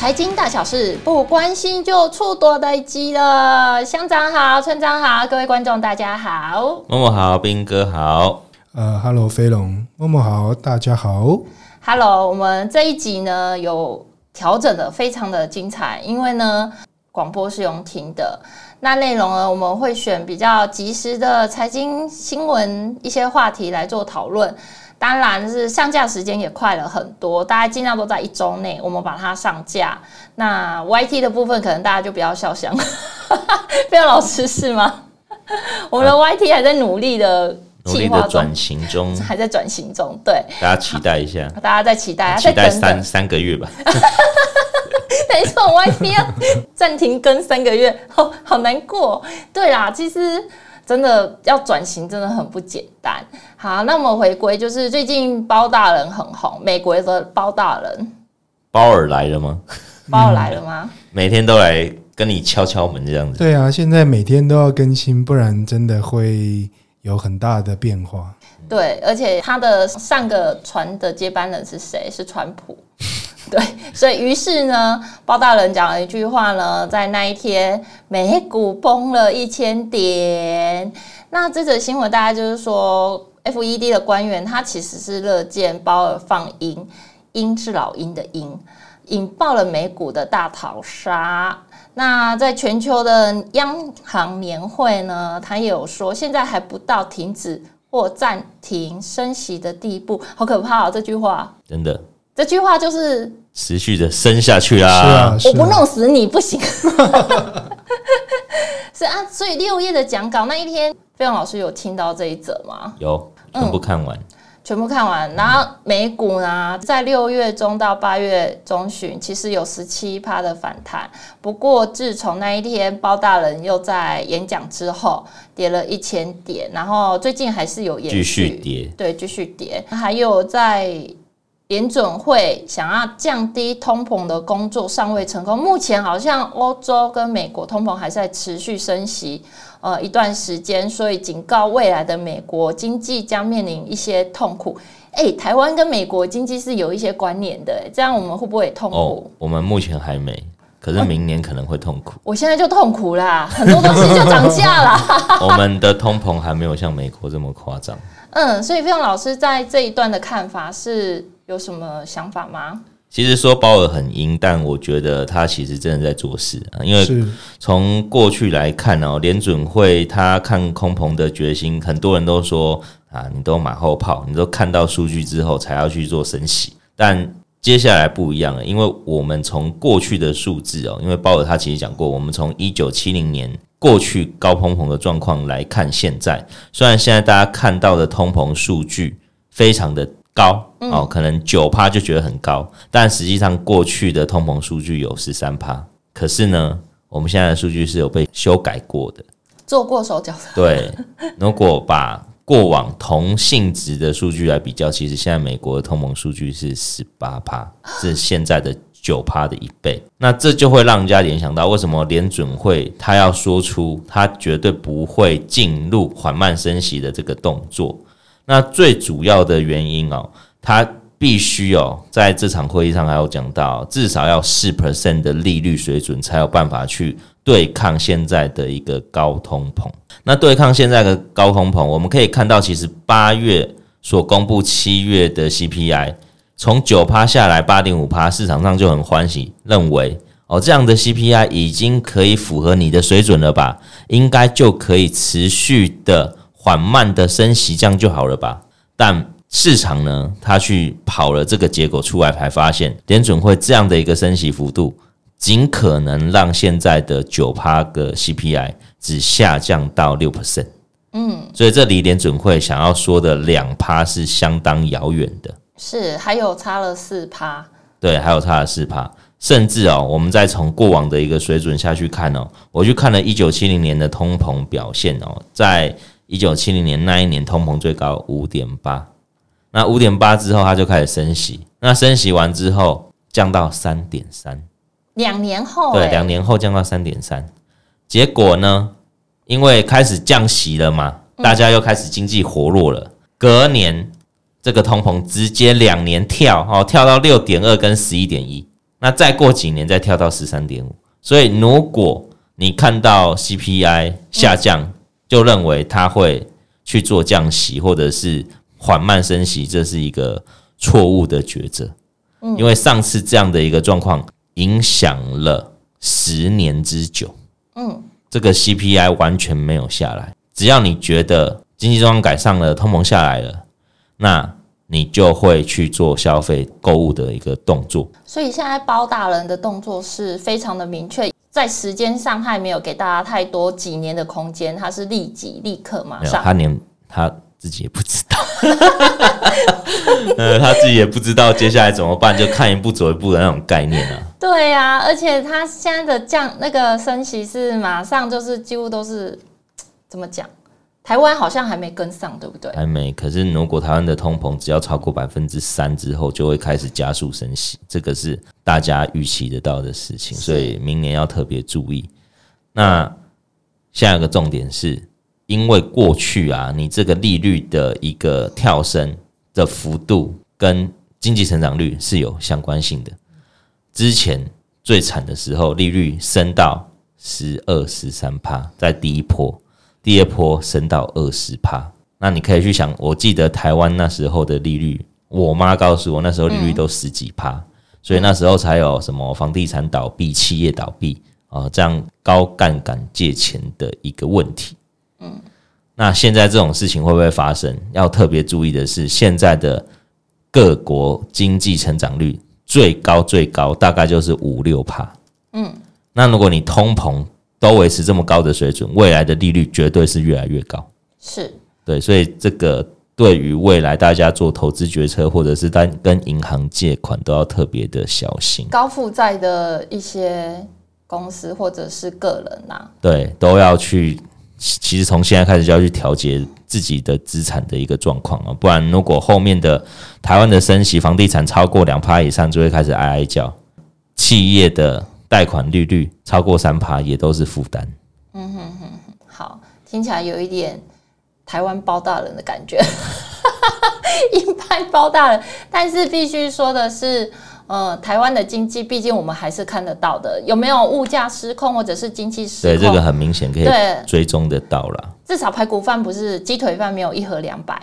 财经大小事，不关心就出大代志了。乡长好，村长好，各位观众大家好。默默好，兵哥好。呃哈喽，飞龙，默默好，大家好。，Hello，，我们这一集呢有调整的非常的精彩，因为呢广播是用听的，那内容呢我们会选比较及时的财经新闻一些话题来做讨论。当然是上架时间也快了很多，大家尽量都在一周内，我们把它上架。那 YT 的部分可能大家就不要笑想，不要老师是吗？我们的 YT 还在努力的努力的转型中，还在转型中，对，大家期待一下，大家再期待，期待三三个月吧。等一下，YT 要暂停更三个月，好好难过。对啦，其实。真的要转型，真的很不简单。好，那我们回归，就是最近包大人很红，美国的包大人，包尔来了吗？包尔来了吗？每天都来跟你敲敲门这样子。对啊，现在每天都要更新，不然真的会有很大的变化。对，而且他的上个船的接班人是谁？是川普。对，所以于是呢，包大人讲了一句话呢，在那一天，美股崩了一千点。那这则新闻大概就是说，FED 的官员他其实是乐见包尔放鹰，鹰是老鹰的鹰，引爆了美股的大逃杀。那在全球的央行年会呢，他也有说，现在还不到停止或暂停升息的地步，好可怕哦！这句话真的。这句话就是持续的生下去啦，是啊，我不弄死你不行。是啊，所以六页的讲稿那一天，飞扬老师有听到这一则吗？有，全部看完，嗯、全部看完。然后美股呢，在六月中到八月中旬，其实有十七趴的反弹。不过自从那一天包大人又在演讲之后，跌了一千点，然后最近还是有延续，继续跌，对，继续跌。还有在。联准会想要降低通膨的工作尚未成功，目前好像欧洲跟美国通膨还在持续升息，呃，一段时间，所以警告未来的美国经济将面临一些痛苦。哎、欸，台湾跟美国经济是有一些关联的，这样我们会不会痛苦？哦，我们目前还没，可是明年可能会痛苦。我现在就痛苦啦，很多东西就涨价啦。我们的通膨还没有像美国这么夸张。嗯，所以费用老师在这一段的看法是。有什么想法吗？其实说鲍尔很鹰，但我觉得他其实真的在做事啊。因为从过去来看哦，联准会他看空棚的决心，很多人都说啊，你都马后炮，你都看到数据之后才要去做升息。但接下来不一样了，因为我们从过去的数字哦，因为鲍尔他其实讲过，我们从一九七零年过去高通膨的状况来看，现在虽然现在大家看到的通膨数据非常的。高哦，可能九趴就觉得很高，但实际上过去的通膨数据有十三趴。可是呢，我们现在的数据是有被修改过的，做过手脚的。对，如果把过往同性质的数据来比较，其实现在美国的通膨数据是十八趴，是现在的九趴的一倍。那这就会让人家联想到，为什么联准会他要说出他绝对不会进入缓慢升息的这个动作？那最主要的原因哦，他必须哦，在这场会议上还有讲到，至少要四 percent 的利率水准，才有办法去对抗现在的一个高通膨。那对抗现在的高通膨，我们可以看到，其实八月所公布七月的 CPI 从九趴下来八点五趴，市场上就很欢喜，认为哦，这样的 CPI 已经可以符合你的水准了吧，应该就可以持续的。缓慢的升息，这样就好了吧？但市场呢，他去跑了这个结果出来，才发现联准会这样的一个升息幅度，尽可能让现在的九趴的 CPI 只下降到六 percent。嗯，所以这离联准会想要说的两趴是相当遥远的。是，还有差了四趴。对，还有差了四趴。甚至哦，我们再从过往的一个水准下去看哦，我去看了一九七零年的通膨表现哦，在一九七零年那一年，通膨最高五点八，那五点八之后，它就开始升息，那升息完之后降到三点三，两年后，对，两年后降到三点三，结果呢，因为开始降息了嘛，大家又开始经济活络了，隔年这个通膨直接两年跳哦，跳到六点二跟十一点一，那再过几年再跳到十三点五。所以如果你看到 CPI 下降，嗯、就认为它会去做降息或者是缓慢升息，这是一个错误的抉择。嗯，因为上次这样的一个状况影响了十年之久。嗯，这个 CPI 完全没有下来。只要你觉得经济状况改善了，通膨下来了，那你就会去做消费购物的一个动作。所以现在包大人的动作是非常的明确，在时间上他也没有给大家太多几年的空间，他是立即立刻马上。他连他自己也不知道，呃，他自己也不知道接下来怎么办，就看一步走一步的那种概念啊。对呀、啊，而且他现在的降那个升息是马上就是几乎都是。怎么讲？台湾好像还没跟上，对不对？还没。可是如果台湾的通膨只要超过百分之三之后，就会开始加速升息，这个是大家预期得到的事情，所以明年要特别注意。那下一个重点是，因为过去啊，你这个利率的一个跳升的幅度跟经济成长率是有相关性的。之前最惨的时候，利率升到十二、十三趴，在第一波。第二波升到二十趴，那你可以去想，我记得台湾那时候的利率，我妈告诉我那时候利率都十几趴，所以那时候才有什么房地产倒闭、企业倒闭啊，这样高杠杆借钱的一个问题。嗯，那现在这种事情会不会发生？要特别注意的是，现在的各国经济成长率最高最高大概就是五六帕。嗯，那如果你通膨，都维持这么高的水准，未来的利率绝对是越来越高。是对，所以这个对于未来大家做投资决策，或者是单跟银行借款，都要特别的小心。高负债的一些公司或者是个人呐、啊，对，都要去。其实从现在开始就要去调节自己的资产的一个状况啊，不然如果后面的台湾的升息，房地产超过两趴以上，就会开始哀哀叫。企业的。贷款利率超过三趴也都是负担。嗯哼哼，好，听起来有一点 台湾包大人的感觉，硬派包大人。但是必须说的是，呃，台湾的经济毕竟我们还是看得到的，有没有物价失控或者是经济失控？对，这个很明显可以追踪得到啦。至少排骨饭不是鸡腿饭没有一盒两百，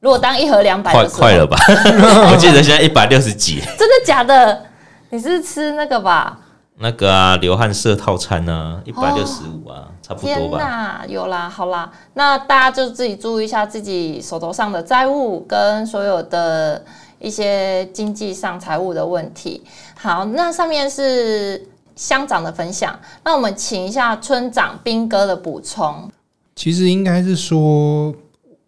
如果当一盒两百，快快了吧？我记得现在一百六十几，真的假的？你是吃那个吧？那个啊，流汗色套餐呢，一百六十五啊，哦、差不多吧。天哪，有啦，好啦，那大家就自己注意一下自己手头上的债务跟所有的一些经济上财务的问题。好，那上面是乡长的分享，那我们请一下村长彬哥的补充。其实应该是说，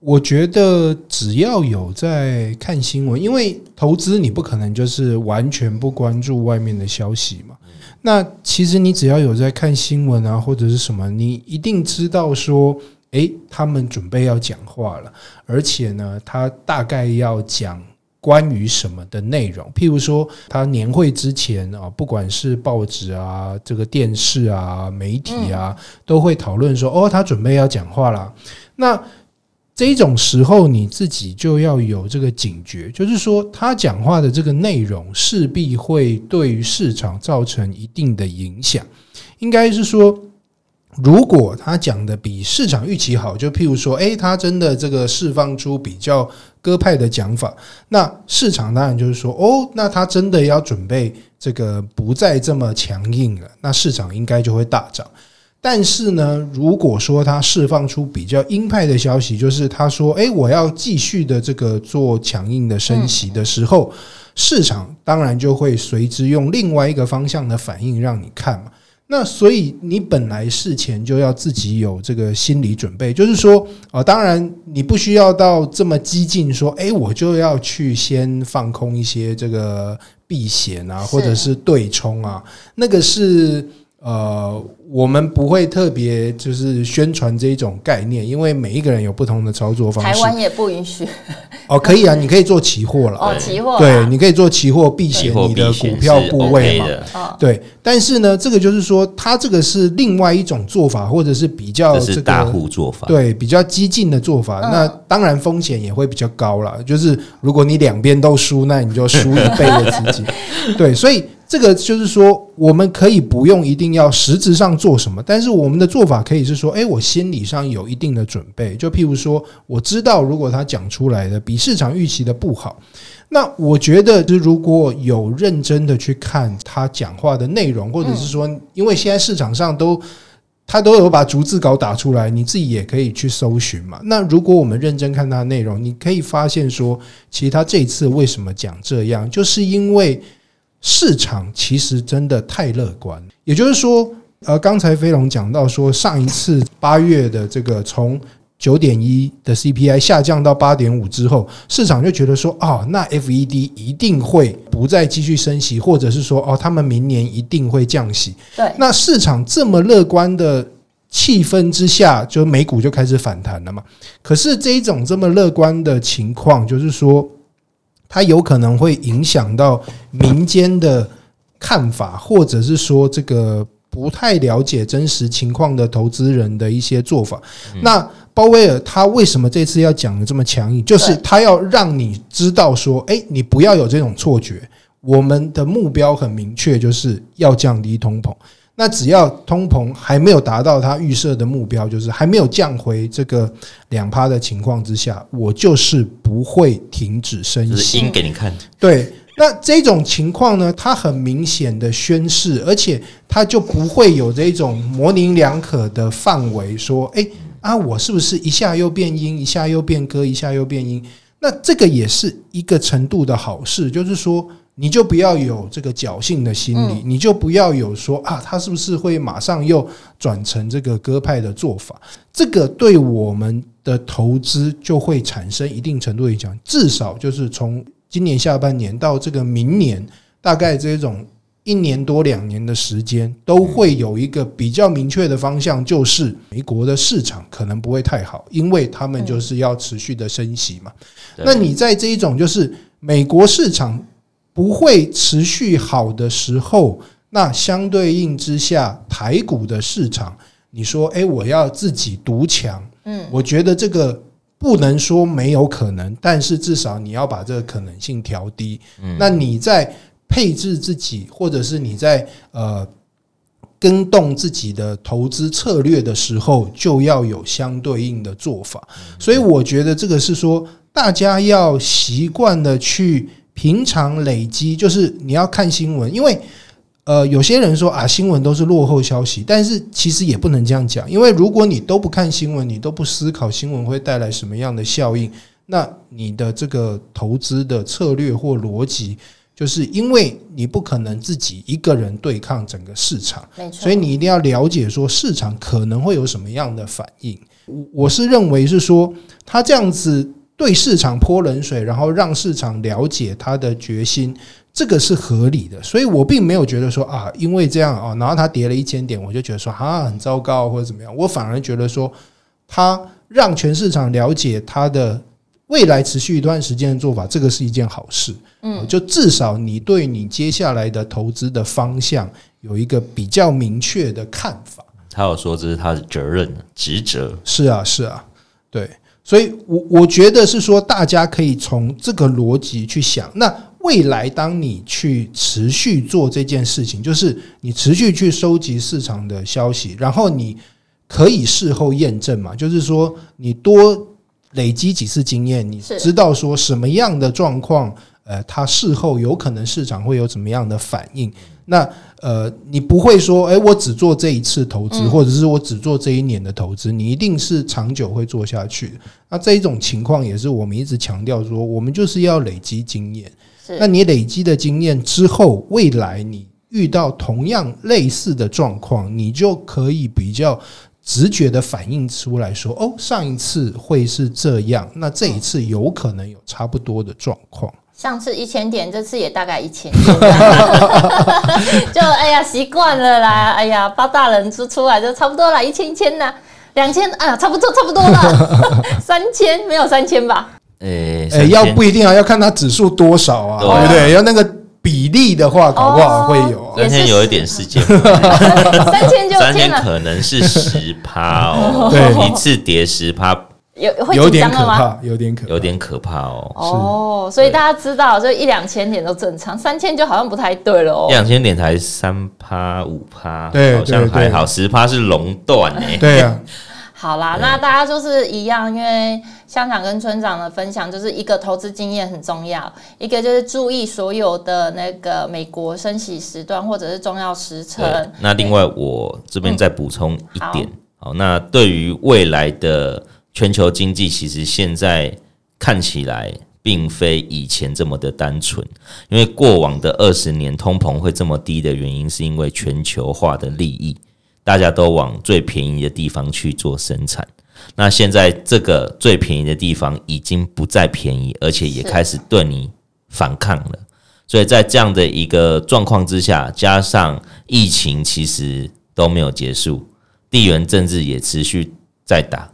我觉得只要有在看新闻，因为投资你不可能就是完全不关注外面的消息嘛。那其实你只要有在看新闻啊，或者是什么，你一定知道说，诶，他们准备要讲话了，而且呢，他大概要讲关于什么的内容。譬如说，他年会之前啊，不管是报纸啊、这个电视啊、媒体啊，都会讨论说，哦，他准备要讲话啦。那这种时候，你自己就要有这个警觉，就是说，他讲话的这个内容势必会对于市场造成一定的影响。应该是说，如果他讲的比市场预期好，就譬如说，诶，他真的这个释放出比较鸽派的讲法，那市场当然就是说，哦，那他真的要准备这个不再这么强硬了，那市场应该就会大涨。但是呢，如果说他释放出比较鹰派的消息，就是他说：“诶，我要继续的这个做强硬的升息的时候，市场当然就会随之用另外一个方向的反应让你看嘛。那所以你本来事前就要自己有这个心理准备，就是说啊，当然你不需要到这么激进，说诶，我就要去先放空一些这个避险啊，或者是对冲啊，那个是。”呃，我们不会特别就是宣传这一种概念，因为每一个人有不同的操作方式。台湾也不允许。哦，可以啊，你可以做期货了。哦，期货。对，你可以做期货避险你的股票部位嘛。对，但是呢，这个就是说，它这个是另外一种做法，或者是比较这个大户做法。对，比较激进的做法。那当然风险也会比较高了。就是如果你两边都输，那你就输一倍的资金。对，所以。这个就是说，我们可以不用一定要实质上做什么，但是我们的做法可以是说，诶，我心理上有一定的准备。就譬如说，我知道如果他讲出来的比市场预期的不好，那我觉得，就如果有认真的去看他讲话的内容，或者是说，因为现在市场上都他都有把逐字稿打出来，你自己也可以去搜寻嘛。那如果我们认真看他的内容，你可以发现说，其实他这一次为什么讲这样，就是因为。市场其实真的太乐观，也就是说，呃，刚才飞龙讲到说，上一次八月的这个从九点一的 CPI 下降到八点五之后，市场就觉得说，哦，那 FED 一定会不再继续升息，或者是说，哦，他们明年一定会降息。对，那市场这么乐观的气氛之下，就美股就开始反弹了嘛。可是这一种这么乐观的情况，就是说。它有可能会影响到民间的看法，或者是说这个不太了解真实情况的投资人的一些做法。那鲍威尔他为什么这次要讲的这么强硬？就是他要让你知道说，诶，你不要有这种错觉，我们的目标很明确，就是要降低通膨。那只要通膨还没有达到他预设的目标，就是还没有降回这个两趴的情况之下，我就是不会停止升息。应给你看。对，那这种情况呢，它很明显的宣示，而且它就不会有这种模棱两可的范围，说，诶啊，我是不是一下又变音，一下又变歌，一下又变音？那这个也是一个程度的好事，就是说。你就不要有这个侥幸的心理，你就不要有说啊，他是不是会马上又转成这个歌派的做法？这个对我们的投资就会产生一定程度的影响。至少就是从今年下半年到这个明年，大概这种一年多两年的时间，都会有一个比较明确的方向，就是美国的市场可能不会太好，因为他们就是要持续的升息嘛。那你在这一种就是美国市场。不会持续好的时候，那相对应之下，台股的市场，你说，诶，我要自己独强，嗯，我觉得这个不能说没有可能，但是至少你要把这个可能性调低。那你在配置自己，或者是你在呃跟动自己的投资策略的时候，就要有相对应的做法。所以我觉得这个是说，大家要习惯的去。平常累积就是你要看新闻，因为呃，有些人说啊，新闻都是落后消息，但是其实也不能这样讲，因为如果你都不看新闻，你都不思考新闻会带来什么样的效应，那你的这个投资的策略或逻辑，就是因为你不可能自己一个人对抗整个市场，所以你一定要了解说市场可能会有什么样的反应。我是认为是说他这样子。对市场泼冷水，然后让市场了解他的决心，这个是合理的。所以我并没有觉得说啊，因为这样啊，然后他跌了一千点，我就觉得说啊很糟糕或者怎么样。我反而觉得说，他让全市场了解他的未来持续一段时间的做法，这个是一件好事。嗯，就至少你对你接下来的投资的方向有一个比较明确的看法。他有说这是他的责任职责。是啊，是啊，对。所以，我我觉得是说，大家可以从这个逻辑去想。那未来，当你去持续做这件事情，就是你持续去收集市场的消息，然后你可以事后验证嘛。就是说，你多累积几次经验，你知道说什么样的状况，呃，它事后有可能市场会有怎么样的反应。那呃，你不会说，诶，我只做这一次投资，或者是我只做这一年的投资，你一定是长久会做下去的。那这一种情况也是我们一直强调说，我们就是要累积经验。那你累积的经验之后，未来你遇到同样类似的状况，你就可以比较直觉的反映出来说，哦，上一次会是这样，那这一次有可能有差不多的状况。上次一千点，这次也大概一千点，就哎呀习惯了啦，哎呀包大人出出来就差不多啦，一千一千呐，两千啊，差不多差不多了，三千没有三千吧？诶诶，要不一定啊，要看它指数多少啊，对不对？要那个比例的话，搞不好会有三千有一点时间，三千就三千可能是十趴哦，对，一次跌十趴。有会有？点可怕，有点可怕，有点可怕哦。哦，所以大家知道，就一两千点都正常，三千就好像不太对了哦。一两千点才三趴五趴，对好像还好，十趴是熔断哎。对啊，好啦，那大家就是一样，因为乡长跟村长的分享，就是一个投资经验很重要，一个就是注意所有的那个美国升息时段或者是重要时辰。那另外我这边再补充一点，嗯、好，好，那对于未来的。全球经济其实现在看起来并非以前这么的单纯，因为过往的二十年通膨会这么低的原因，是因为全球化的利益，大家都往最便宜的地方去做生产。那现在这个最便宜的地方已经不再便宜，而且也开始对你反抗了。所以在这样的一个状况之下，加上疫情其实都没有结束，地缘政治也持续在打。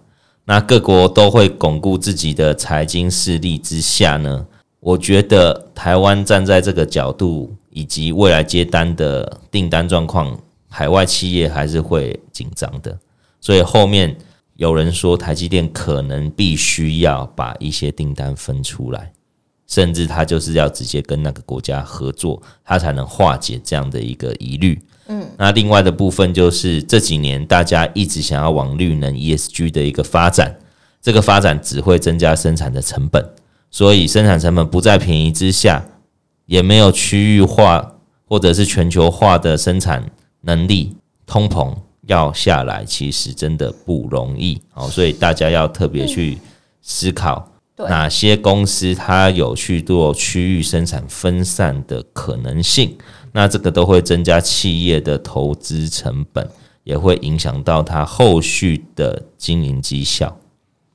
那各国都会巩固自己的财经势力之下呢，我觉得台湾站在这个角度，以及未来接单的订单状况，海外企业还是会紧张的。所以后面有人说，台积电可能必须要把一些订单分出来，甚至他就是要直接跟那个国家合作，他才能化解这样的一个疑虑。嗯，那另外的部分就是这几年大家一直想要往绿能 ESG 的一个发展，这个发展只会增加生产的成本，所以生产成本不在便宜之下，也没有区域化或者是全球化的生产能力，通膨要下来其实真的不容易。好，所以大家要特别去思考哪些公司它有去做区域生产分散的可能性。那这个都会增加企业的投资成本，也会影响到它后续的经营绩效。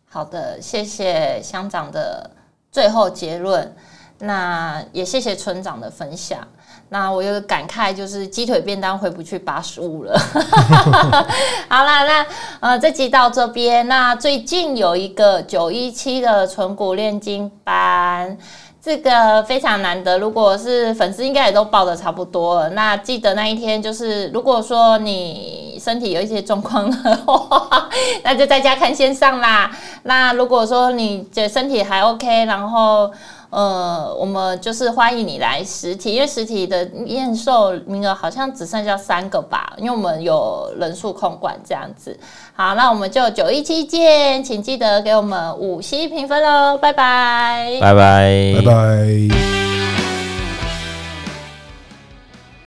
好的，谢谢乡长的最后结论。那也谢谢村长的分享。那我有个感慨，就是鸡腿便当回不去八十五了。好啦，那呃，这集到这边。那最近有一个九一七的存股炼金班。这个非常难得，如果是粉丝，应该也都报的差不多了。那记得那一天，就是如果说你身体有一些状况的话，那就在家看线上啦。那如果说你的身体还 OK，然后。呃，我们就是欢迎你来实体，因为实体的验售名额好像只剩下三个吧，因为我们有人数控管这样子。好，那我们就九一七见，请记得给我们五星评分喽，拜拜，拜拜，拜拜。